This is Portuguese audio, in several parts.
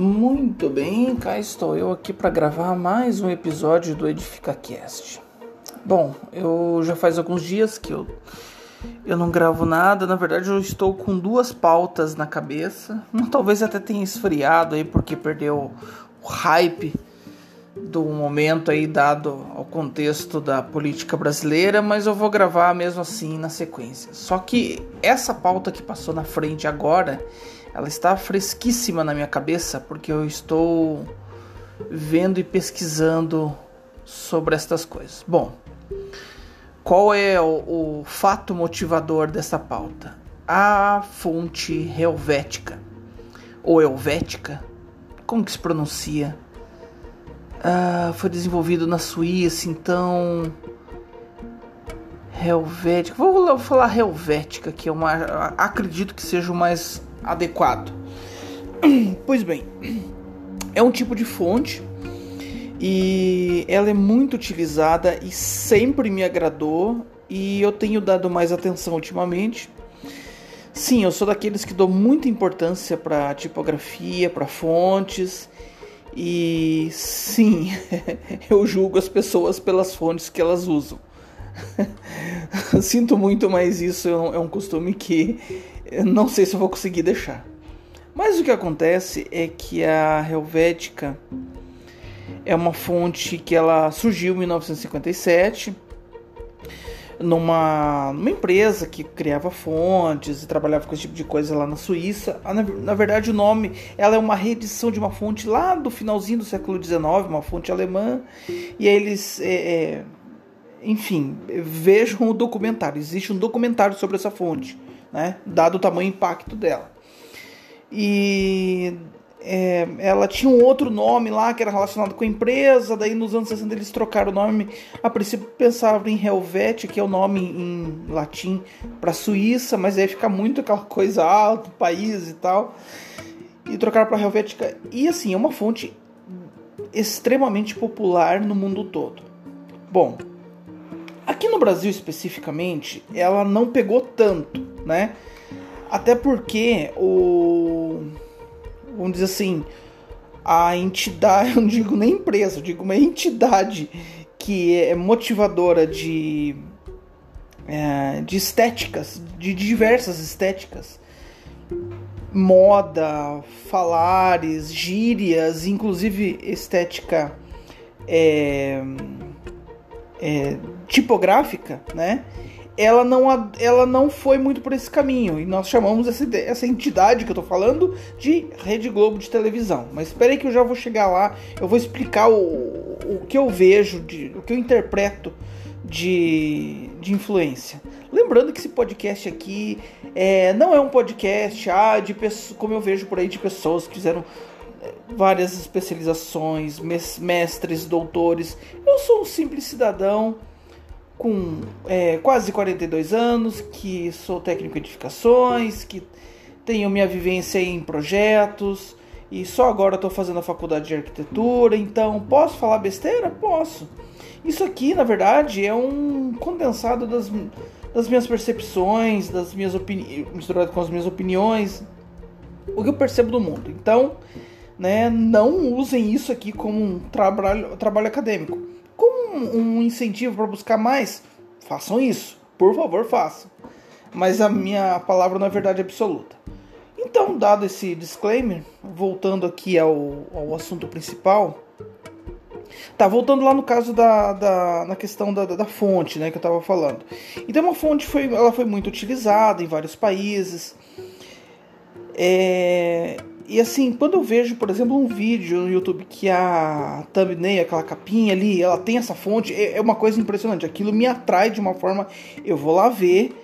Muito bem, cá estou eu aqui para gravar mais um episódio do Edifica Cast. Bom, eu já faz alguns dias que eu, eu não gravo nada, na verdade eu estou com duas pautas na cabeça. Talvez até tenha esfriado aí porque perdeu o hype do momento aí dado ao contexto da política brasileira, mas eu vou gravar mesmo assim na sequência. Só que essa pauta que passou na frente agora ela está fresquíssima na minha cabeça porque eu estou vendo e pesquisando sobre estas coisas. Bom, qual é o, o fato motivador dessa pauta? A fonte helvética ou helvética, como que se pronuncia? Ah, foi desenvolvido na Suíça, então Helvética, vou falar Helvética, que é uma, acredito que seja o mais adequado. Pois bem, é um tipo de fonte e ela é muito utilizada e sempre me agradou e eu tenho dado mais atenção ultimamente. Sim, eu sou daqueles que dou muita importância para tipografia, para fontes. E sim, eu julgo as pessoas pelas fontes que elas usam. Sinto muito, mas isso é um costume que eu não sei se eu vou conseguir deixar. Mas o que acontece é que a Helvética é uma fonte que ela surgiu em 1957 numa, numa empresa que criava fontes e trabalhava com esse tipo de coisa lá na Suíça. Na, verdade, o nome ela é uma reedição de uma fonte lá do finalzinho do século XIX, uma fonte alemã. E aí eles, é, é, enfim, vejam o documentário. Existe um documentário sobre essa fonte né? Dado o tamanho e impacto dela. E é, ela tinha um outro nome lá que era relacionado com a empresa, daí nos anos 60 eles trocaram o nome. A princípio pensava em Helvet, que é o nome em latim para Suíça, mas aí fica muito aquela coisa alto, país e tal. E trocaram para Helvética. E assim, é uma fonte extremamente popular no mundo todo. Bom, aqui no Brasil especificamente, ela não pegou tanto né? Até porque o vamos dizer assim, a entidade, eu não digo nem empresa, eu digo uma entidade que é motivadora de é, de estéticas, de diversas estéticas, moda, falares, gírias, inclusive estética é, é, tipográfica, né? Ela não, ela não foi muito por esse caminho. E nós chamamos essa, essa entidade que eu tô falando de Rede Globo de televisão. Mas espere que eu já vou chegar lá. Eu vou explicar o, o que eu vejo, de, o que eu interpreto de, de influência. Lembrando que esse podcast aqui é, não é um podcast ah, de pessoas, como eu vejo por aí de pessoas que fizeram é, várias especializações, mestres, doutores. Eu sou um simples cidadão com é, quase 42 anos, que sou técnico em edificações, que tenho minha vivência em projetos e só agora estou fazendo a faculdade de arquitetura, então posso falar besteira? Posso. Isso aqui, na verdade, é um condensado das, das minhas percepções, das minhas opiniões, misturado com as minhas opiniões, o que eu percebo do mundo. Então, né, não usem isso aqui como um trabalho, trabalho acadêmico um incentivo para buscar mais, façam isso. Por favor, façam. Mas a minha palavra não é verdade absoluta. Então, dado esse disclaimer, voltando aqui ao, ao assunto principal. Tá, voltando lá no caso da, da na questão da, da, da fonte, né, que eu estava falando. Então, uma fonte foi, ela foi muito utilizada em vários países. É, e assim, quando eu vejo, por exemplo, um vídeo no YouTube que a thumbnail, aquela capinha ali, ela tem essa fonte, é, é uma coisa impressionante. Aquilo me atrai de uma forma. Eu vou lá ver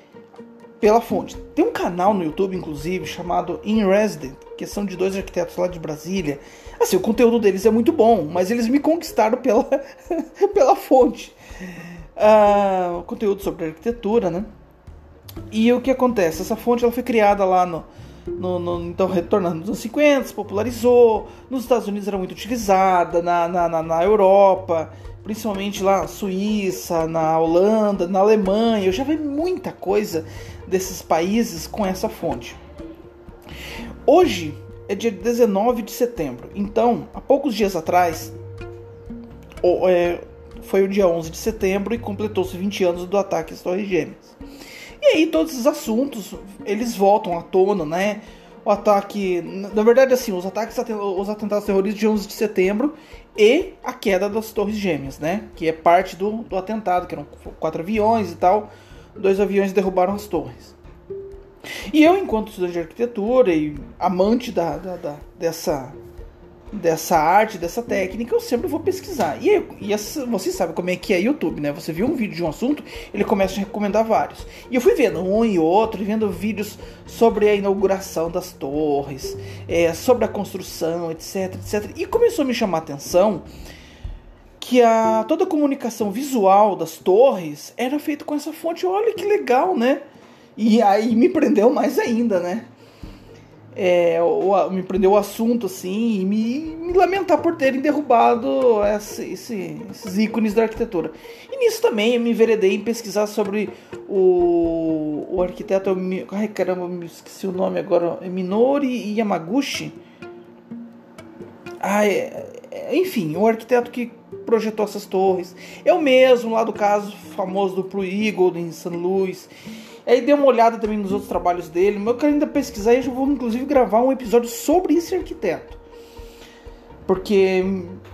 pela fonte. Tem um canal no YouTube, inclusive, chamado In Resident, que são de dois arquitetos lá de Brasília. Assim, o conteúdo deles é muito bom, mas eles me conquistaram pela, pela fonte. Uh, conteúdo sobre arquitetura, né? E o que acontece? Essa fonte ela foi criada lá no, no, no, então, retornando nos anos 50, se popularizou. Nos Estados Unidos era muito utilizada, na, na, na, na Europa, principalmente lá na Suíça, na Holanda, na Alemanha. Eu já vi muita coisa desses países com essa fonte. Hoje, é dia 19 de setembro. Então, há poucos dias atrás, é, foi o dia 11 de setembro e completou-se 20 anos do ataque às Torres Gêmeas. E aí todos os assuntos, eles voltam à tona, né? O ataque, na verdade assim, os ataques, os atentados terroristas de 11 de setembro e a queda das Torres Gêmeas, né? Que é parte do, do atentado, que eram quatro aviões e tal. Dois aviões derrubaram as torres. E eu, enquanto estudante de arquitetura e amante da, da, da dessa dessa arte, dessa técnica, eu sempre vou pesquisar. E, e você sabe como é que é YouTube, né? Você viu um vídeo de um assunto, ele começa a recomendar vários. E eu fui vendo um e outro, vendo vídeos sobre a inauguração das torres, é, sobre a construção, etc, etc. E começou a me chamar a atenção que a, toda a comunicação visual das torres era feita com essa fonte. Olha que legal, né? E aí me prendeu mais ainda, né? É, me prendeu o assunto assim e me, me lamentar por terem derrubado esse, esse, esses ícones da arquitetura. E nisso também eu me enveredei em pesquisar sobre o, o arquiteto. Ai caramba, esqueci o nome agora. Minori Yamaguchi. Ah, enfim, o arquiteto que projetou essas torres. O mesmo lá do caso famoso do Blue Eagle em San Luis. Aí dei uma olhada também nos outros trabalhos dele. Eu quero ainda pesquisar e eu vou inclusive gravar um episódio sobre esse arquiteto. Porque,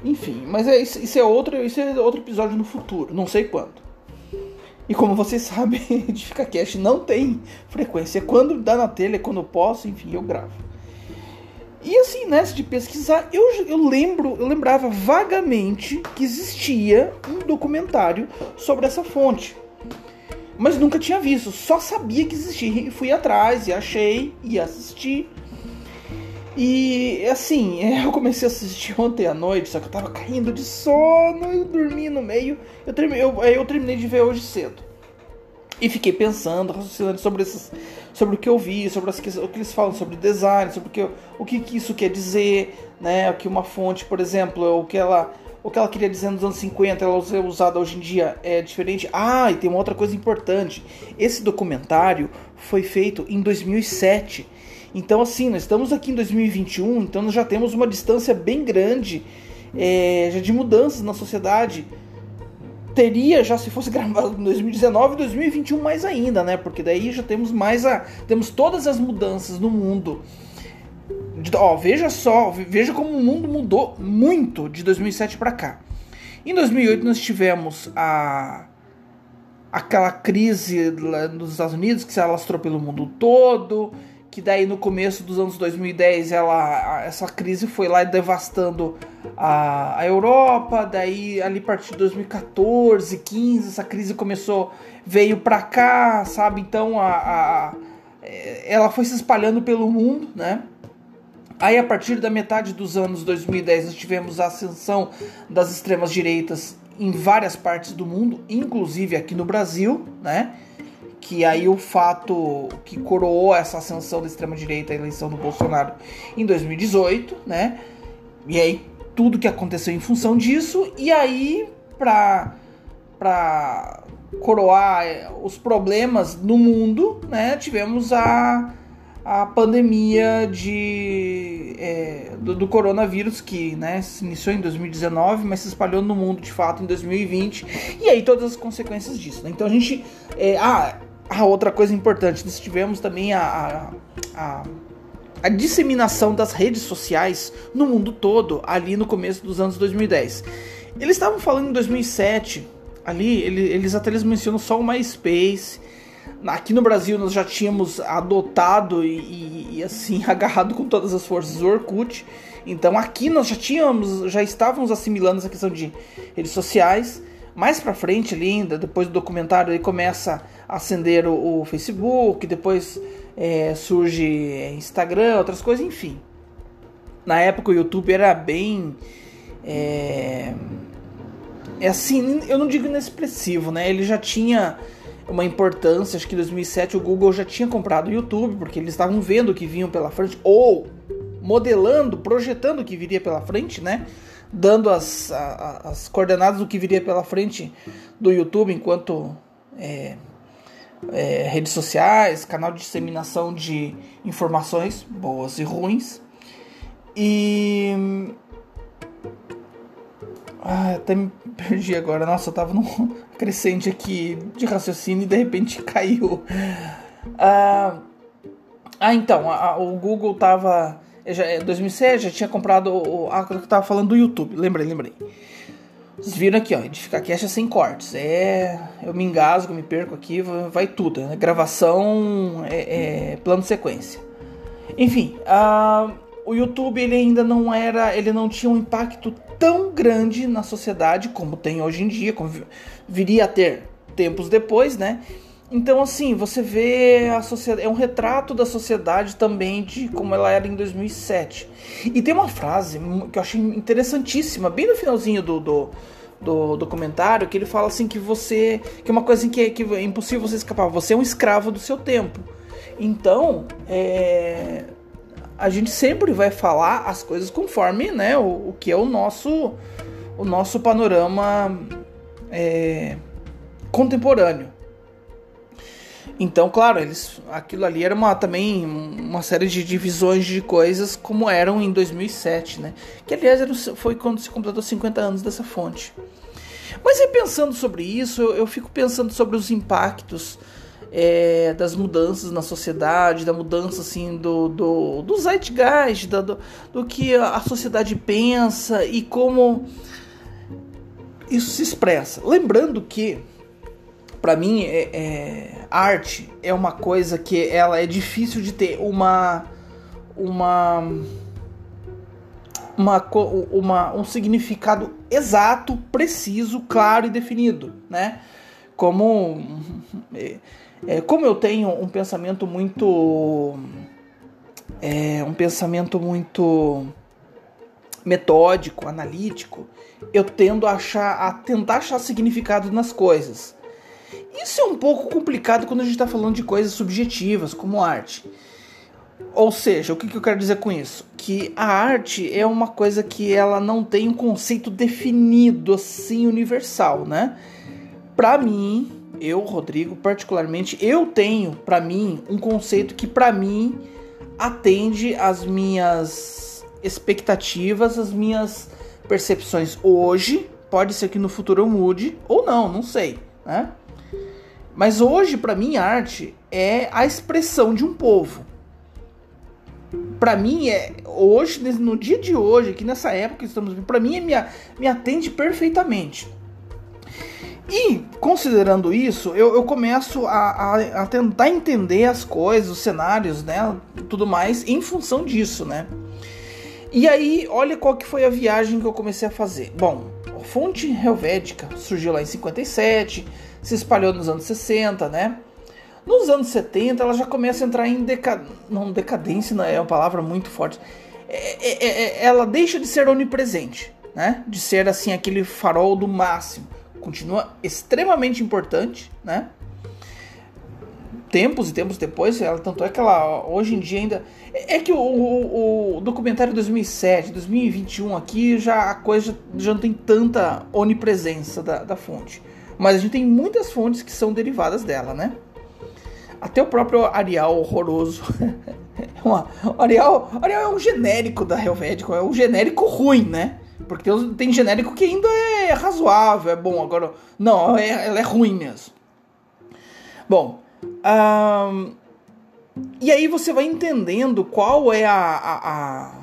enfim, mas é, isso, é outro, isso é outro episódio no futuro, não sei quando. E como vocês sabem, Edifica Cast não tem frequência. Quando dá na telha, quando eu posso, enfim, eu gravo. E assim, nessa de pesquisar, eu, eu lembro, eu lembrava vagamente que existia um documentário sobre essa fonte mas nunca tinha visto, só sabia que existia e fui atrás e achei e assisti. E assim, eu comecei a assistir ontem à noite, só que eu tava caindo de sono e dormi no meio. Eu, terminei, eu, eu terminei de ver hoje cedo. E fiquei pensando, raciocinando sobre, esses, sobre o que eu vi, sobre as, o que eles falam sobre design, sobre o que, o que, que isso quer dizer, né? O que uma fonte, por exemplo, o que ela o que ela queria dizer nos anos 50, ela ser usada hoje em dia é diferente. Ah, e tem uma outra coisa importante. Esse documentário foi feito em 2007. Então, assim, nós estamos aqui em 2021, então nós já temos uma distância bem grande é, já de mudanças na sociedade. Teria já se fosse gravado em 2019 2021 mais ainda, né? Porque daí já temos mais a. Temos todas as mudanças no mundo Ó, veja só, veja como o mundo mudou muito de 2007 para cá. Em 2008 nós tivemos a aquela crise nos Estados Unidos que se alastrou pelo mundo todo, que daí no começo dos anos 2010 ela essa crise foi lá devastando a, a Europa, daí ali a partir de 2014, 15 essa crise começou veio para cá, sabe? Então a, a ela foi se espalhando pelo mundo, né? Aí, a partir da metade dos anos 2010, nós tivemos a ascensão das extremas direitas em várias partes do mundo, inclusive aqui no Brasil, né? Que aí o fato que coroou essa ascensão da extrema direita, a eleição do Bolsonaro em 2018, né? E aí tudo que aconteceu em função disso, e aí para para coroar os problemas no mundo, né? Tivemos a a pandemia de, é, do, do, coronavírus, que né, se iniciou em 2019, mas se espalhou no mundo de fato em 2020, e aí todas as consequências disso. Né? Então a gente. É, ah, a outra coisa importante, nós tivemos também a, a, a, a disseminação das redes sociais no mundo todo, ali no começo dos anos 2010. Eles estavam falando em 2007, ali, eles até eles mencionam só o MySpace Aqui no Brasil nós já tínhamos adotado e, e, e, assim agarrado com todas as forças o Orkut. Então aqui nós já tínhamos, já estávamos assimilando essa questão de redes sociais. Mais para frente ali, ainda depois do documentário, aí começa a acender o, o Facebook, depois é, surge Instagram, outras coisas, enfim. Na época o YouTube era bem é, é assim, eu não digo inexpressivo, né? Ele já tinha uma importância. Acho que em 2007 o Google já tinha comprado o YouTube, porque eles estavam vendo o que vinham pela frente, ou modelando, projetando o que viria pela frente, né? Dando as, a, as coordenadas do que viria pela frente do YouTube enquanto é, é, redes sociais, canal de disseminação de informações boas e ruins. E. Ah, até me perdi agora. Nossa, eu tava num crescente aqui de raciocínio e de repente caiu. Ah, ah então, a, o Google tava. Já, 2007 é, já tinha comprado. O, a, eu tava falando do YouTube. Lembrei, lembrei. Vocês viram aqui, ó, edificar cache é sem cortes. É, eu me engasgo, me perco aqui, vai tudo. Né? Gravação, é, é, plano sequência. Enfim, uh, o YouTube ele ainda não era, ele não tinha um impacto tão grande na sociedade como tem hoje em dia, como viria a ter tempos depois, né? Então assim, você vê a sociedade, é um retrato da sociedade também de como ela era em 2007. E tem uma frase que eu achei interessantíssima, bem no finalzinho do, do do documentário que ele fala assim que você que é uma coisa que é, que é impossível você escapar você é um escravo do seu tempo então é, a gente sempre vai falar as coisas conforme né o, o que é o nosso o nosso panorama é, contemporâneo então, claro, eles, aquilo ali era uma, também uma série de divisões de coisas como eram em 2007, né? Que aliás era, foi quando se completou 50 anos dessa fonte. Mas aí pensando sobre isso, eu, eu fico pensando sobre os impactos é, das mudanças na sociedade, da mudança assim do, do, do zeitgeist, da, do, do que a sociedade pensa e como isso se expressa. Lembrando que para mim, é, é, arte é uma coisa que ela é difícil de ter uma uma uma, uma um significado exato, preciso, claro e definido, né? Como é, como eu tenho um pensamento muito é, um pensamento muito metódico, analítico, eu tendo a achar a tentar achar significado nas coisas. Isso é um pouco complicado quando a gente está falando de coisas subjetivas, como arte. Ou seja, o que, que, eu quero dizer com isso? Que a arte é uma coisa que ela não tem um conceito definido assim universal, né? Para mim, eu, Rodrigo, particularmente, eu tenho para mim um conceito que para mim atende às minhas expectativas, às minhas percepções hoje. Pode ser que no futuro eu mude ou não, não sei, né? Mas hoje, para mim, arte é a expressão de um povo. Para mim, é hoje, no dia de hoje, aqui nessa época que estamos para mim, é, me atende perfeitamente. E, considerando isso, eu, eu começo a, a, a, tentar entender as coisas, os cenários, né, tudo mais, em função disso, né. E aí, olha qual que foi a viagem que eu comecei a fazer. Bom, a fonte helvética surgiu lá em 57, se espalhou nos anos 60, né? Nos anos 70 ela já começa a entrar em deca... não decadência, não é uma palavra muito forte. É, é, é, é, ela deixa de ser onipresente, né? De ser assim aquele farol do máximo. Continua extremamente importante, né? Tempos e tempos depois, ela tanto é que ela hoje em dia ainda é, é que o, o, o documentário 2007, 2021 aqui já a coisa já, não tem tanta onipresença da, da fonte. Mas a gente tem muitas fontes que são derivadas dela, né? Até o próprio Arial horroroso. Uma, Arial, Arial é um genérico da Helvética, é um genérico ruim, né? Porque tem, genérico que ainda é razoável, é bom. Agora, não, é, ela é ruim mesmo. Bom, e aí você vai entendendo qual é a, a, a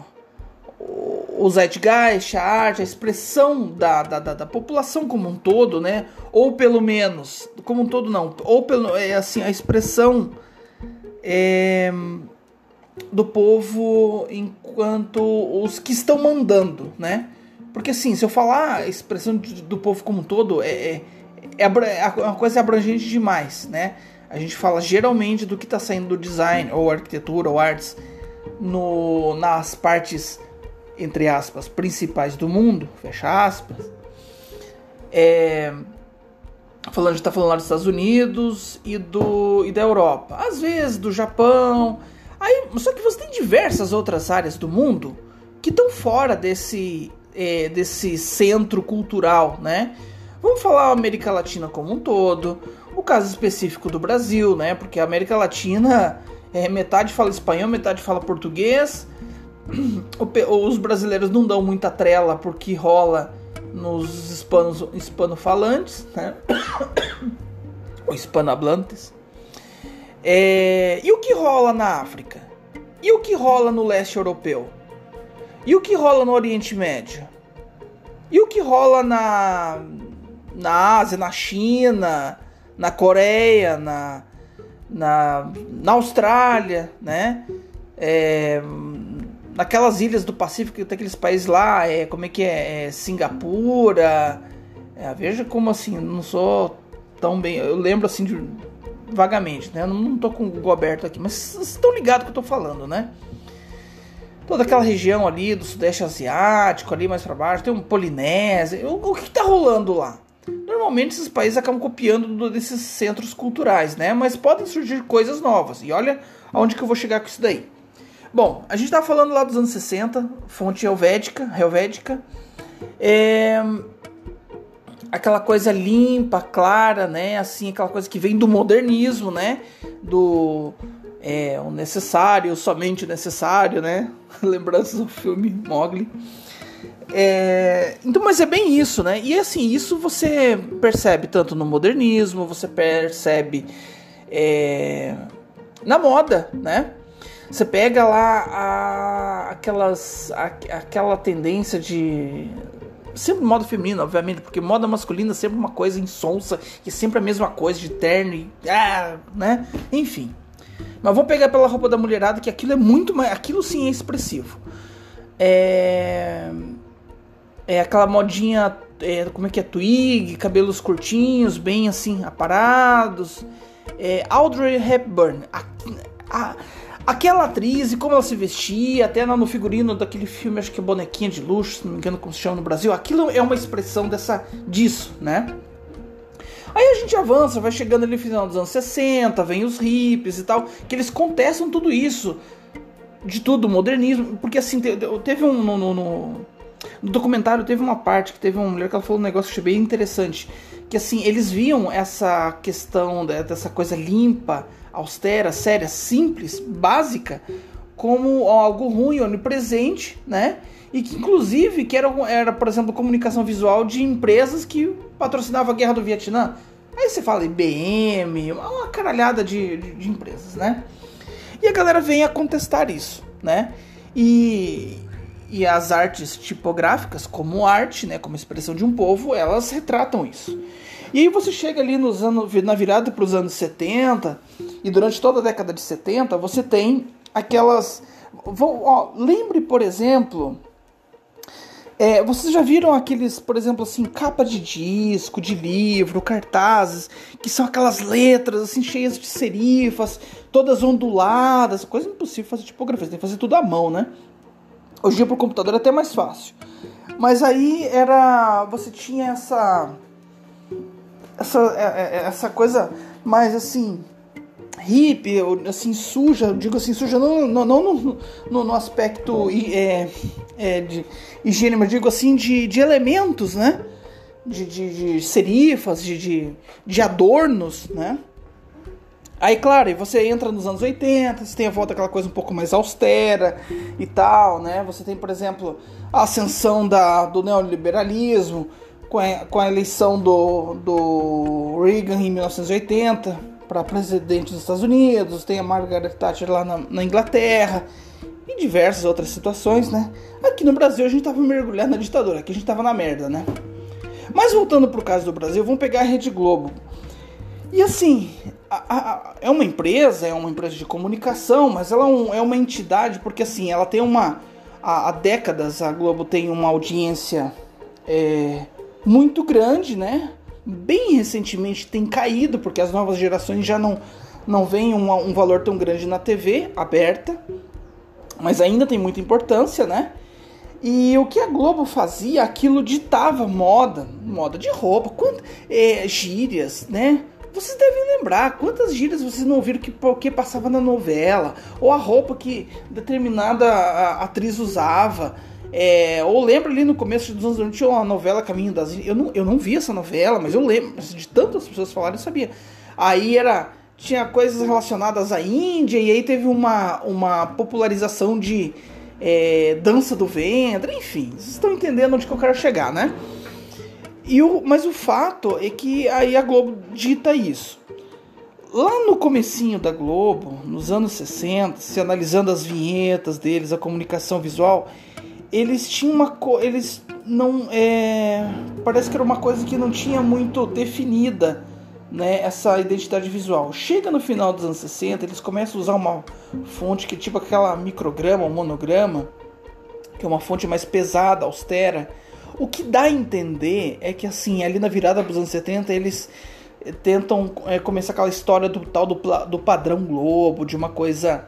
o zeitgeist, a arte, a expressão da, da, da, da, população como um todo, né? Ou pelo menos, como um todo não, ou pelo é assim a expressão é, do povo enquanto os que estão mandando, né? Porque assim, se eu falar a expressão do povo como um todo, é, é, é, é uma coisa abrangente demais, né? A gente fala geralmente do que está saindo do design, ou arquitetura, ou artes, no, nas partes entre aspas, principais do mundo, fecha aspas, é, falando, a gente tá falando lá dos Estados Unidos e, do, e da Europa, às vezes do Japão, aí, só que você tem diversas outras áreas do mundo que estão fora desse, é, desse centro cultural, né? Vamos falar a América Latina como um todo, o caso específico do Brasil, né? Porque a América Latina é metade fala espanhol, metade fala português, os brasileiros não dão muita trela porque rola nos hispanos, hispanofalantes, né? Ou hispanohablantes. É, e o que rola na África? E o que rola no leste europeu? E o que rola no Oriente Médio? E o que rola na, na Ásia, na China, na Coreia, na, na, na Austrália, né? É, naquelas ilhas do Pacífico, aqueles países lá, é, como é que é? é Singapura. É, veja como assim, não sou tão bem. Eu lembro assim de, vagamente, né? Eu não, não tô com o Google aberto aqui, mas vocês estão ligados que eu tô falando, né? Toda aquela região ali do Sudeste Asiático, ali mais para baixo, tem um Polinésia. O, o que tá rolando lá? Normalmente esses países acabam copiando desses centros culturais, né? Mas podem surgir coisas novas. E olha aonde que eu vou chegar com isso daí. Bom, a gente está falando lá dos anos 60, fonte helvética, helvética. É, aquela coisa limpa, clara, né? Assim, aquela coisa que vem do modernismo, né? Do é, o necessário, somente o necessário, né? Lembranças do filme Mogli. É, então, mas é bem isso, né? E assim, isso você percebe tanto no modernismo, você percebe é, na moda, né? Você pega lá a, aquelas, a, aquela tendência de. Sempre moda feminina, obviamente, porque moda masculina é sempre uma coisa insonsa, e sempre a mesma coisa, de terno e. Ah, né? Enfim. Mas vamos pegar pela roupa da mulherada, que aquilo é muito mais. Aquilo sim é expressivo. É. É aquela modinha. É, como é que é? Twig, cabelos curtinhos, bem assim, aparados. É, Audrey Hepburn. A, a, Aquela atriz e como ela se vestia, até no figurino daquele filme, acho que é Bonequinha de Luxo, se não me engano como se chama no Brasil, aquilo é uma expressão dessa disso, né? Aí a gente avança, vai chegando ali no final dos anos 60, vem os hippies e tal, que eles contestam tudo isso, de tudo, modernismo, porque assim, teve um. No, no, no, no documentário teve uma parte que teve uma mulher que ela falou um negócio que achei bem interessante. Que assim, eles viam essa questão dessa coisa limpa, austera, séria, simples, básica, como algo ruim, onipresente, né? E que inclusive que era, era, por exemplo, comunicação visual de empresas que patrocinavam a guerra do Vietnã. Aí você fala IBM, uma caralhada de, de, de empresas, né? E a galera vem a contestar isso, né? E, e as artes tipográficas, como arte, né, como expressão de um povo, elas retratam isso. E aí você chega ali nos anos, na virada para os anos 70, e durante toda a década de 70, você tem aquelas. Ó, lembre, por exemplo. É, vocês já viram aqueles, por exemplo, assim, capa de disco, de livro, cartazes, que são aquelas letras assim cheias de serifas, todas onduladas, coisa impossível fazer tipografia, você tem que fazer tudo à mão, né? Hoje em dia pro computador é até mais fácil. Mas aí era. Você tinha essa. Essa, é, é, essa coisa mais assim hippie, assim, suja, digo assim, suja não, não, não no, no, no, aspecto é, é, de higiene, mas digo assim, de, de elementos, né? De, de, de serifas, de, de, de adornos, né? Aí, claro, você entra nos anos 80, você tem a volta aquela coisa um pouco mais austera e tal, né? Você tem, por exemplo, a ascensão da, do neoliberalismo com a, com a eleição do, do Reagan em 1980, para presidente dos Estados Unidos, tem a Margaret Thatcher lá na, na, Inglaterra e diversas outras situações, né? Aqui no Brasil a gente tava mergulhado na ditadura, aqui a gente tava na merda, né? Mas voltando pro caso do Brasil, vamos pegar a Rede Globo. E assim, a, a, é uma empresa, é uma empresa de comunicação, mas ela é, um, é uma entidade porque assim, ela tem uma. Há, há décadas a Globo tem uma audiência é, muito grande, né? Bem recentemente tem caído, porque as novas gerações já não, não veem um, um valor tão grande na TV aberta, mas ainda tem muita importância, né? E o que a Globo fazia, aquilo ditava moda, moda de roupa, quant, é, gírias, né? Vocês devem lembrar quantas gírias vocês não ouviram que porque passava na novela, ou a roupa que determinada atriz usava. É, ou lembro ali no começo dos anos 90 tinha uma novela Caminho das Eu não, eu não vi essa novela, mas eu lembro. De tantas pessoas falarem, eu sabia. Aí era. Tinha coisas relacionadas à Índia, e aí teve uma, uma popularização de, é, dança do ventre, enfim, vocês estão entendendo onde que eu quero chegar, né? E o, mas o fato é que aí a Globo dita isso. Lá no comecinho da Globo, nos anos 60, se analisando as vinhetas deles, a comunicação visual, eles tinham uma eles não é, parece que era uma coisa que não tinha muito definida, né, essa identidade visual. Chega no final dos anos 60, eles começam a usar uma fonte que é tipo aquela micrograma, um monograma, que é uma fonte mais pesada, austera, o que dá a entender é que, assim, ali na virada dos anos 70, eles eh, tentam é, começar aquela história do tal do, do padrão Globo, de uma coisa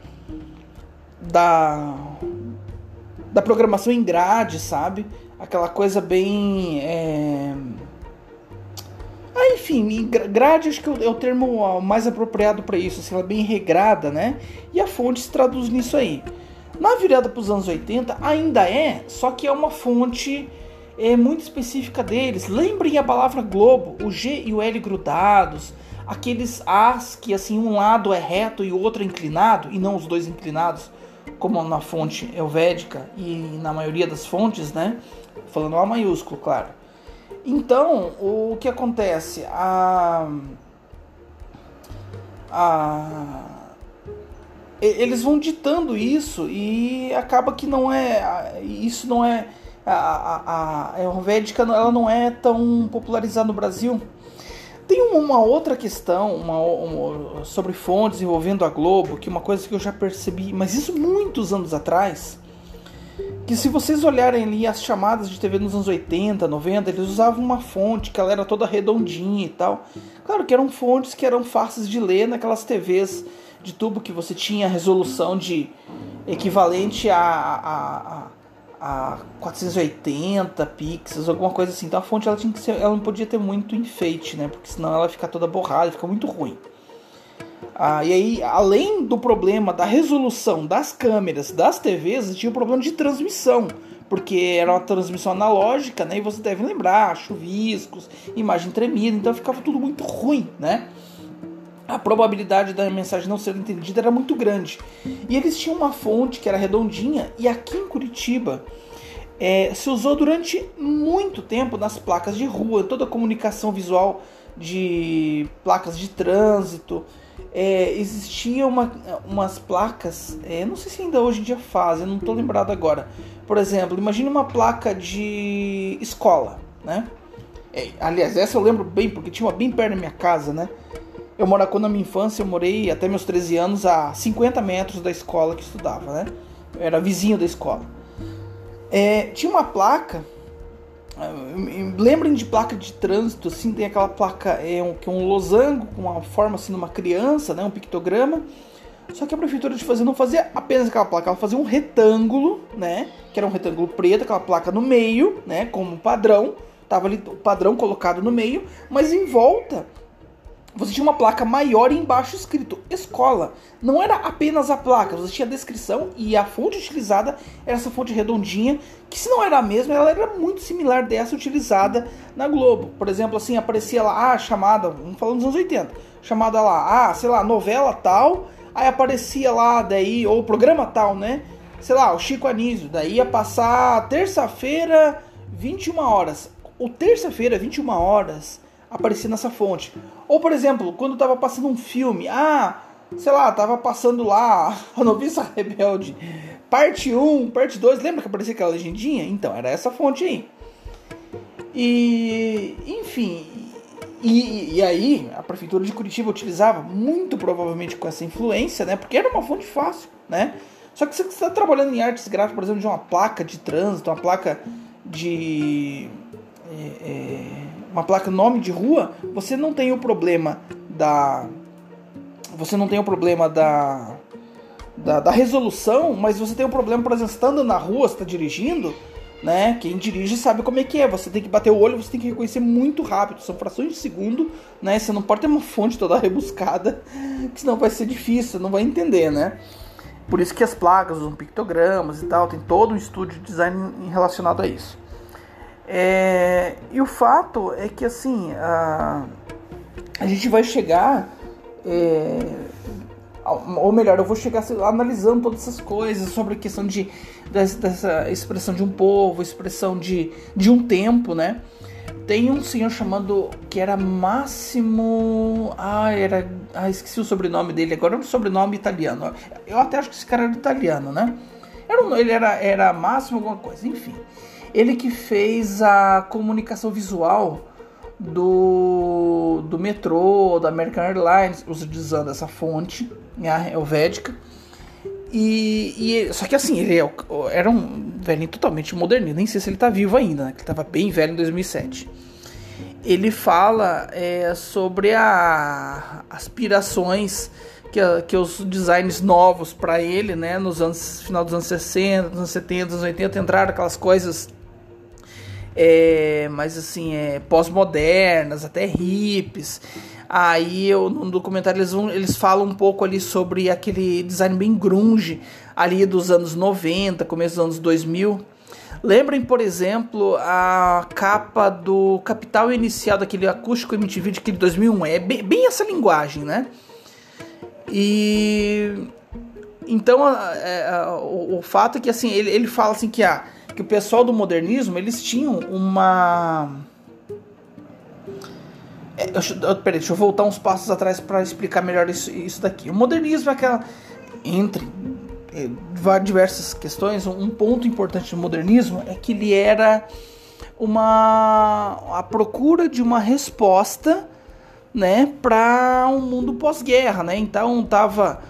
da da programação em grade, sabe? Aquela coisa bem. É... Ah, enfim, grade acho que é o termo mais apropriado para isso, assim, ela é bem regrada, né? E a fonte se traduz nisso aí. Na virada para os anos 80 ainda é, só que é uma fonte é muito específica deles. Lembrem a palavra globo, o G e o L grudados, aqueles As que assim um lado é reto e o outro é inclinado, e não os dois inclinados, como na fonte helvédica e na maioria das fontes, né? Falando A maiúsculo, claro. Então, o que acontece? A, a, eles vão ditando isso e acaba que não é. Isso não é a, a, a Ayurvédica ela não é tão popularizada no Brasil. Tem uma outra questão uma, uma, sobre fontes envolvendo a Globo, que é uma coisa que eu já percebi, mas isso muitos anos atrás, que se vocês olharem ali as chamadas de TV nos anos 80, 90, eles usavam uma fonte que ela era toda redondinha e tal. Claro que eram fontes que eram fáceis de ler naquelas TVs de tubo que você tinha resolução de equivalente a, a, a a 480 pixels, alguma coisa assim. Então a fonte ela tinha que ser, ela não podia ter muito enfeite, né? Porque senão ela fica toda borrada, fica muito ruim. Ah, e aí, além do problema da resolução das câmeras das TVs, tinha o problema de transmissão, porque era uma transmissão analógica, né? E você deve lembrar, chuviscos, imagem tremida, então ficava tudo muito ruim, né? A probabilidade da mensagem não ser entendida era muito grande. E eles tinham uma fonte que era redondinha, e aqui em Curitiba é, se usou durante muito tempo nas placas de rua, toda a comunicação visual de placas de trânsito. É, existiam uma, umas placas, é, não sei se ainda hoje em dia fazem, não estou lembrado agora. Por exemplo, imagine uma placa de escola, né? É, aliás, essa eu lembro bem, porque tinha uma bem perto da minha casa, né? Eu quando na minha infância, eu morei até meus 13 anos a 50 metros da escola que estudava, né? Eu era vizinho da escola. É, tinha uma placa, é, lembrem de placa de trânsito, assim, tem aquela placa é um, que é um losango com uma forma assim de uma criança, né? Um pictograma. Só que a prefeitura de fazer não fazia apenas aquela placa, ela fazia um retângulo, né? Que era um retângulo preto, aquela placa no meio, né? Como padrão, tava ali o padrão colocado no meio, mas em volta você tinha uma placa maior e embaixo escrito escola. Não era apenas a placa, você tinha a descrição e a fonte utilizada era essa fonte redondinha, que se não era a mesma, ela era muito similar dessa utilizada na Globo. Por exemplo, assim, aparecia lá, ah, chamada, vamos falando dos anos 80, chamada lá, ah, sei lá, novela tal, aí aparecia lá, daí, ou programa tal, né? Sei lá, o Chico Anísio, daí ia passar terça-feira, 21 horas. O terça-feira, 21 horas aparecer nessa fonte. Ou, por exemplo, quando tava passando um filme, ah, sei lá, tava passando lá a Noviça Rebelde, parte 1, parte 2, lembra que aparecia aquela legendinha? Então, era essa fonte aí. E, enfim, e, e, aí a prefeitura de Curitiba utilizava muito provavelmente com essa influência, né? Porque era uma fonte fácil, né? Só que você está trabalhando em artes gráficas, por exemplo, de uma placa de trânsito, uma placa de é, é, uma placa nome de rua, você não tem o problema da você não tem o problema da da, da resolução, mas você tem o problema, por exemplo, estando na rua, está dirigindo, né? Quem dirige sabe como é que é. Você tem que bater o olho, você tem que reconhecer muito rápido. São frações de segundo, né? Você não pode ter uma fonte toda rebuscada, que senão vai ser difícil, não vai entender, né? Por isso que as placas usam pictogramas e tal, tem todo um estudo de design relacionado a isso. É, e o fato é que assim a, a gente vai chegar é, ou melhor, eu vou chegar analisando todas essas coisas sobre a questão de dessa expressão de um povo, expressão de, de um tempo, né? Tem um senhor chamado que era Máximo, ah, era, ah, esqueci o sobrenome dele. Agora é um sobrenome italiano. Eu até acho que esse cara era italiano, né? Era um, ele era era Máximo alguma coisa, enfim. Ele que fez a comunicação visual do, do metrô, da American Airlines, utilizando essa fonte né, helvética. E, e, só que assim, ele é era um velhinho totalmente moderninho. Nem sei se ele tá vivo ainda, né? Ele tava bem velho em 2007. Ele fala é, sobre a aspirações que, que os designs novos para ele, né? Nos anos final dos anos 60, dos anos 70, dos anos 80 entraram aquelas coisas é, mas assim, é, pós-modernas, até hips. Aí eu, no documentário eles, vão, eles falam um pouco ali sobre aquele design bem grunge ali dos anos 90, começo dos anos 2000. Lembrem, por exemplo, a capa do Capital Inicial daquele acústico MTV de aquele 2001. É bem, bem essa linguagem, né? E então é, o, o, fato é que assim ele, ele fala assim que a ah, que o pessoal do modernismo eles tinham uma é, peraí, deixa eu voltar uns passos atrás para explicar melhor isso, isso daqui. O modernismo é aquela entre é, diversas questões, um ponto importante do modernismo é que ele era uma a procura de uma resposta, né, para um mundo pós-guerra, né? Então tava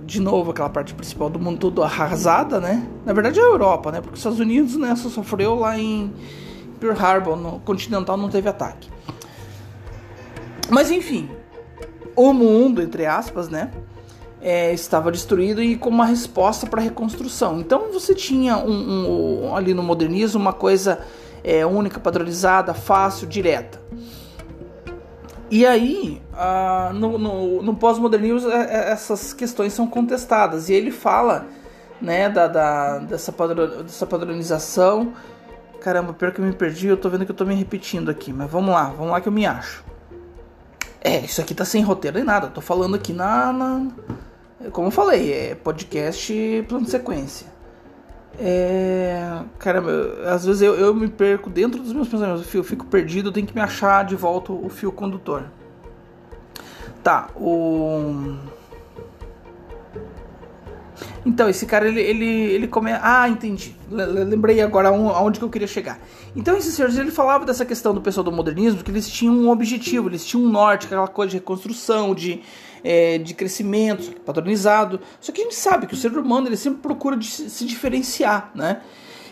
de novo aquela parte principal do mundo todo arrasada, né? Na verdade é a Europa, né? Porque os Estados Unidos né, só sofreu lá em Pearl Harbor, no continental não teve ataque. Mas enfim, o mundo, entre aspas, né? É, estava destruído e com uma resposta para a reconstrução. Então você tinha um, um, ali no modernismo uma coisa é, única, padronizada, fácil, direta. E aí, uh, no, no, no pós-modernismo, é, é, essas questões são contestadas. E ele fala né, da, da, dessa, padron, dessa padronização. Caramba, pior que eu me perdi, eu tô vendo que eu tô me repetindo aqui. Mas vamos lá, vamos lá que eu me acho. É, isso aqui tá sem roteiro nem nada. tô falando aqui na, na. Como eu falei, é podcast plano de sequência. É. Caramba, às vezes eu, eu me perco dentro dos meus pensamentos. Eu fico perdido, eu tenho que me achar de volta o fio condutor. Tá, o. Então, esse cara, ele, ele, ele come... Ah, entendi. Lembrei agora aonde que eu queria chegar. Então, esse senhor, ele falava dessa questão do pessoal do modernismo, que eles tinham um objetivo, eles tinham um norte, aquela coisa de reconstrução, de, é, de crescimento padronizado. Só que a gente sabe que o ser humano, ele sempre procura se diferenciar, né?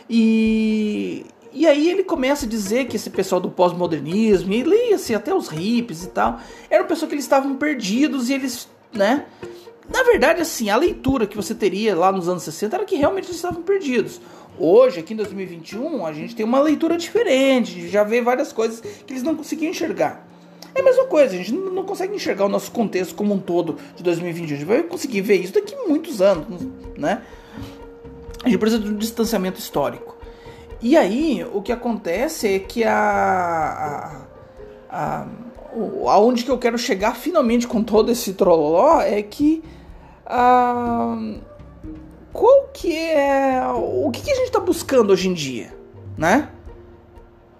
E, e aí ele começa a dizer que esse pessoal do pós-modernismo, e leia-se até os hippies e tal, era uma pessoa que eles estavam perdidos e eles, né? Na verdade, assim, a leitura que você teria lá nos anos 60 era que realmente eles estavam perdidos. Hoje, aqui em 2021, a gente tem uma leitura diferente, já vê várias coisas que eles não conseguiam enxergar. É a mesma coisa, a gente não consegue enxergar o nosso contexto como um todo de 2021. A gente vai conseguir ver isso daqui muitos anos, né? A gente precisa de um distanciamento histórico. E aí, o que acontece é que a, a, a aonde que eu quero chegar finalmente com todo esse trololó é que qual que é o que, que a gente está buscando hoje em dia, né?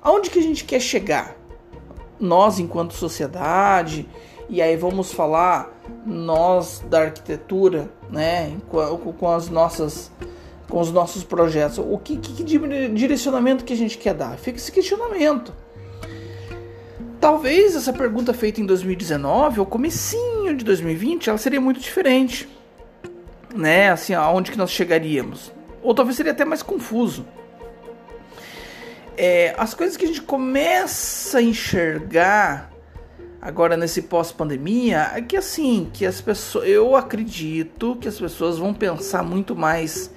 Aonde que a gente quer chegar? Nós enquanto sociedade e aí vamos falar nós da arquitetura, né? Com, com as nossas com os nossos projetos. O que, que direcionamento que a gente quer dar? Fica esse questionamento. Talvez essa pergunta feita em 2019 ou comecinho de 2020, ela seria muito diferente. Né? Assim, aonde que nós chegaríamos? Ou talvez seria até mais confuso. É, as coisas que a gente começa a enxergar agora nesse pós-pandemia é que assim, que as pessoas, eu acredito que as pessoas vão pensar muito mais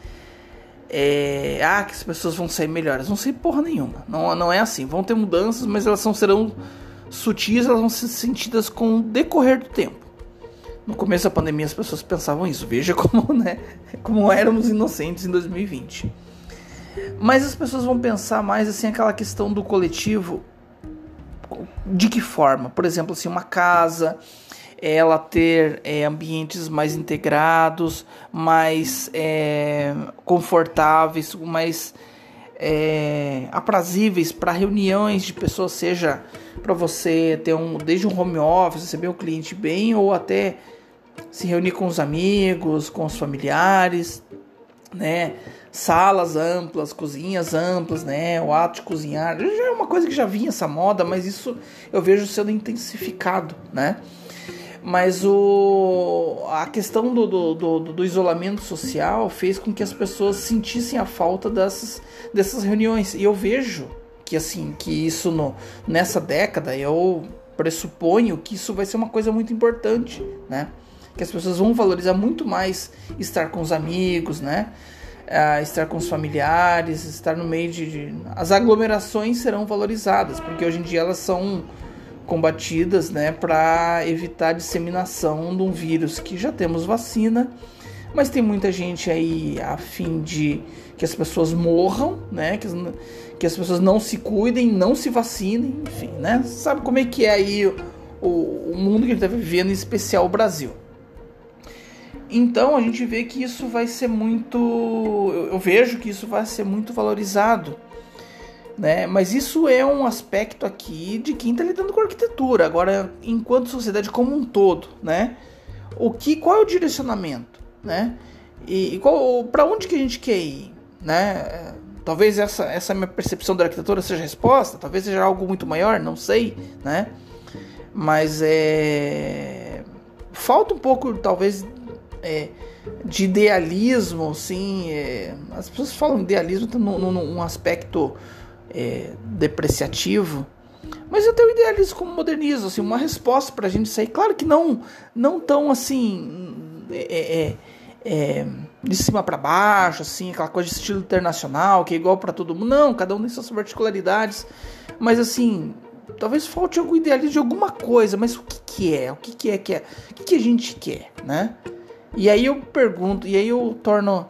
é, ah, que as pessoas vão sair melhores. Não sei porra nenhuma. Não, não é assim. Vão ter mudanças, mas elas não serão sutis elas vão ser sentidas com o decorrer do tempo. No começo da pandemia as pessoas pensavam isso. Veja como, né, como éramos inocentes em 2020. Mas as pessoas vão pensar mais assim aquela questão do coletivo. De que forma? Por exemplo, assim, uma casa, ela ter é, ambientes mais integrados, mais é, confortáveis, mais é, aprazíveis para reuniões de pessoas, seja para você ter um desde um home office, receber o cliente bem ou até se reunir com os amigos, com os familiares, né? Salas amplas, cozinhas amplas, né? O ato de cozinhar já é uma coisa que já vinha essa moda, mas isso eu vejo sendo intensificado, né? Mas o, a questão do, do, do, do, isolamento social fez com que as pessoas sentissem a falta dessas, dessas reuniões. E eu vejo que assim que isso no, nessa década eu pressuponho que isso vai ser uma coisa muito importante, né? Que as pessoas vão valorizar muito mais estar com os amigos, né? Uh, estar com os familiares, estar no meio de, de, As aglomerações serão valorizadas, porque hoje em dia elas são combatidas né, para evitar a disseminação de um vírus que já temos vacina, mas tem muita gente aí a fim de que as pessoas morram, né, que, que as pessoas não se cuidem, não se vacinem, enfim, né? Sabe como é que é aí o, o mundo que a gente está vivendo, em especial o Brasil. Então a gente vê que isso vai ser muito. Eu, eu vejo que isso vai ser muito valorizado né? Mas isso é um aspecto aqui de quem está lidando com arquitetura. Agora, enquanto sociedade como um todo, né? O que, qual é o direcionamento, né? E, e para onde que a gente quer ir, né? Talvez essa, essa minha percepção da arquitetura seja a resposta, talvez seja algo muito maior, não sei, né? Mas é falta um pouco, talvez, é, de idealismo, sim. É, as pessoas falam idealismo num, num, num aspecto é, depreciativo, mas eu tenho idealismo como modernismo, assim, uma resposta para a gente sair. Claro que não, não tão assim é, é, é de cima para baixo, assim, aquela coisa de estilo internacional que é igual para todo mundo. Não, cada um tem suas particularidades, mas assim, talvez falte algum idealismo de alguma coisa, mas o que, que é? O que, que é que é? O que, que a gente quer, né? E aí eu pergunto, e aí eu torno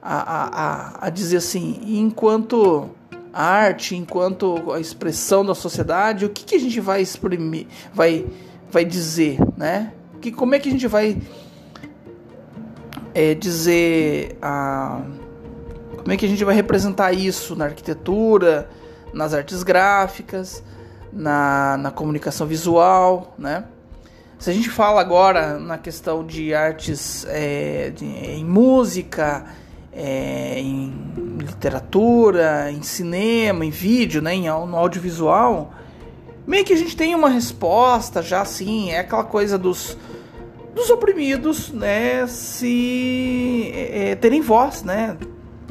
a, a, a, dizer assim, enquanto arte enquanto a expressão da sociedade, o que, que a gente vai exprimir, vai, vai dizer, né? Que, como é que a gente vai é, dizer a, como é que a gente vai representar isso na arquitetura, nas artes gráficas, na, na comunicação visual, né? Se a gente fala agora na questão de artes é, de, em música, é, em literatura, em cinema, em vídeo, né, em, no audiovisual, meio que a gente tem uma resposta já assim, é aquela coisa dos, dos oprimidos, né, se é, é terem voz, né?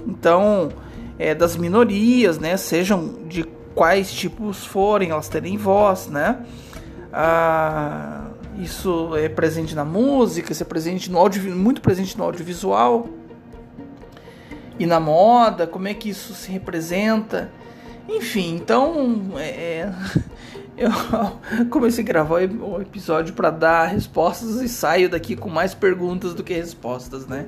Então, é, das minorias, né, sejam de quais tipos forem, elas terem voz, né? Ah, isso é presente na música, isso é presente no audio, muito presente no audiovisual e na moda, como é que isso se representa. Enfim, então é, é eu comecei a gravar o episódio para dar respostas e saio daqui com mais perguntas do que respostas, né?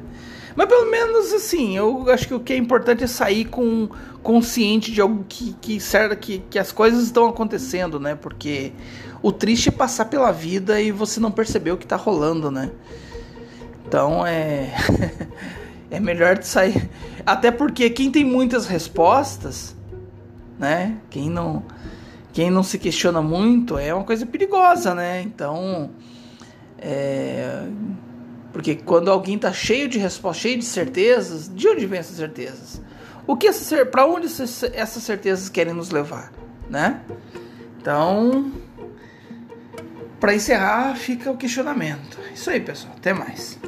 Mas pelo menos assim, eu acho que o que é importante é sair com consciente de algo que que, que, que as coisas estão acontecendo, né? Porque o triste é passar pela vida e você não perceber o que tá rolando, né? Então é é melhor sair. Até porque quem tem muitas respostas, né? Quem não, quem não se questiona muito é uma coisa perigosa, né? Então, é... porque quando alguém tá cheio de respostas, cheio de certezas, de onde vem essas certezas? O que para onde essas certezas querem nos levar, né? Então, para encerrar, fica o questionamento. Isso aí, pessoal. Até mais.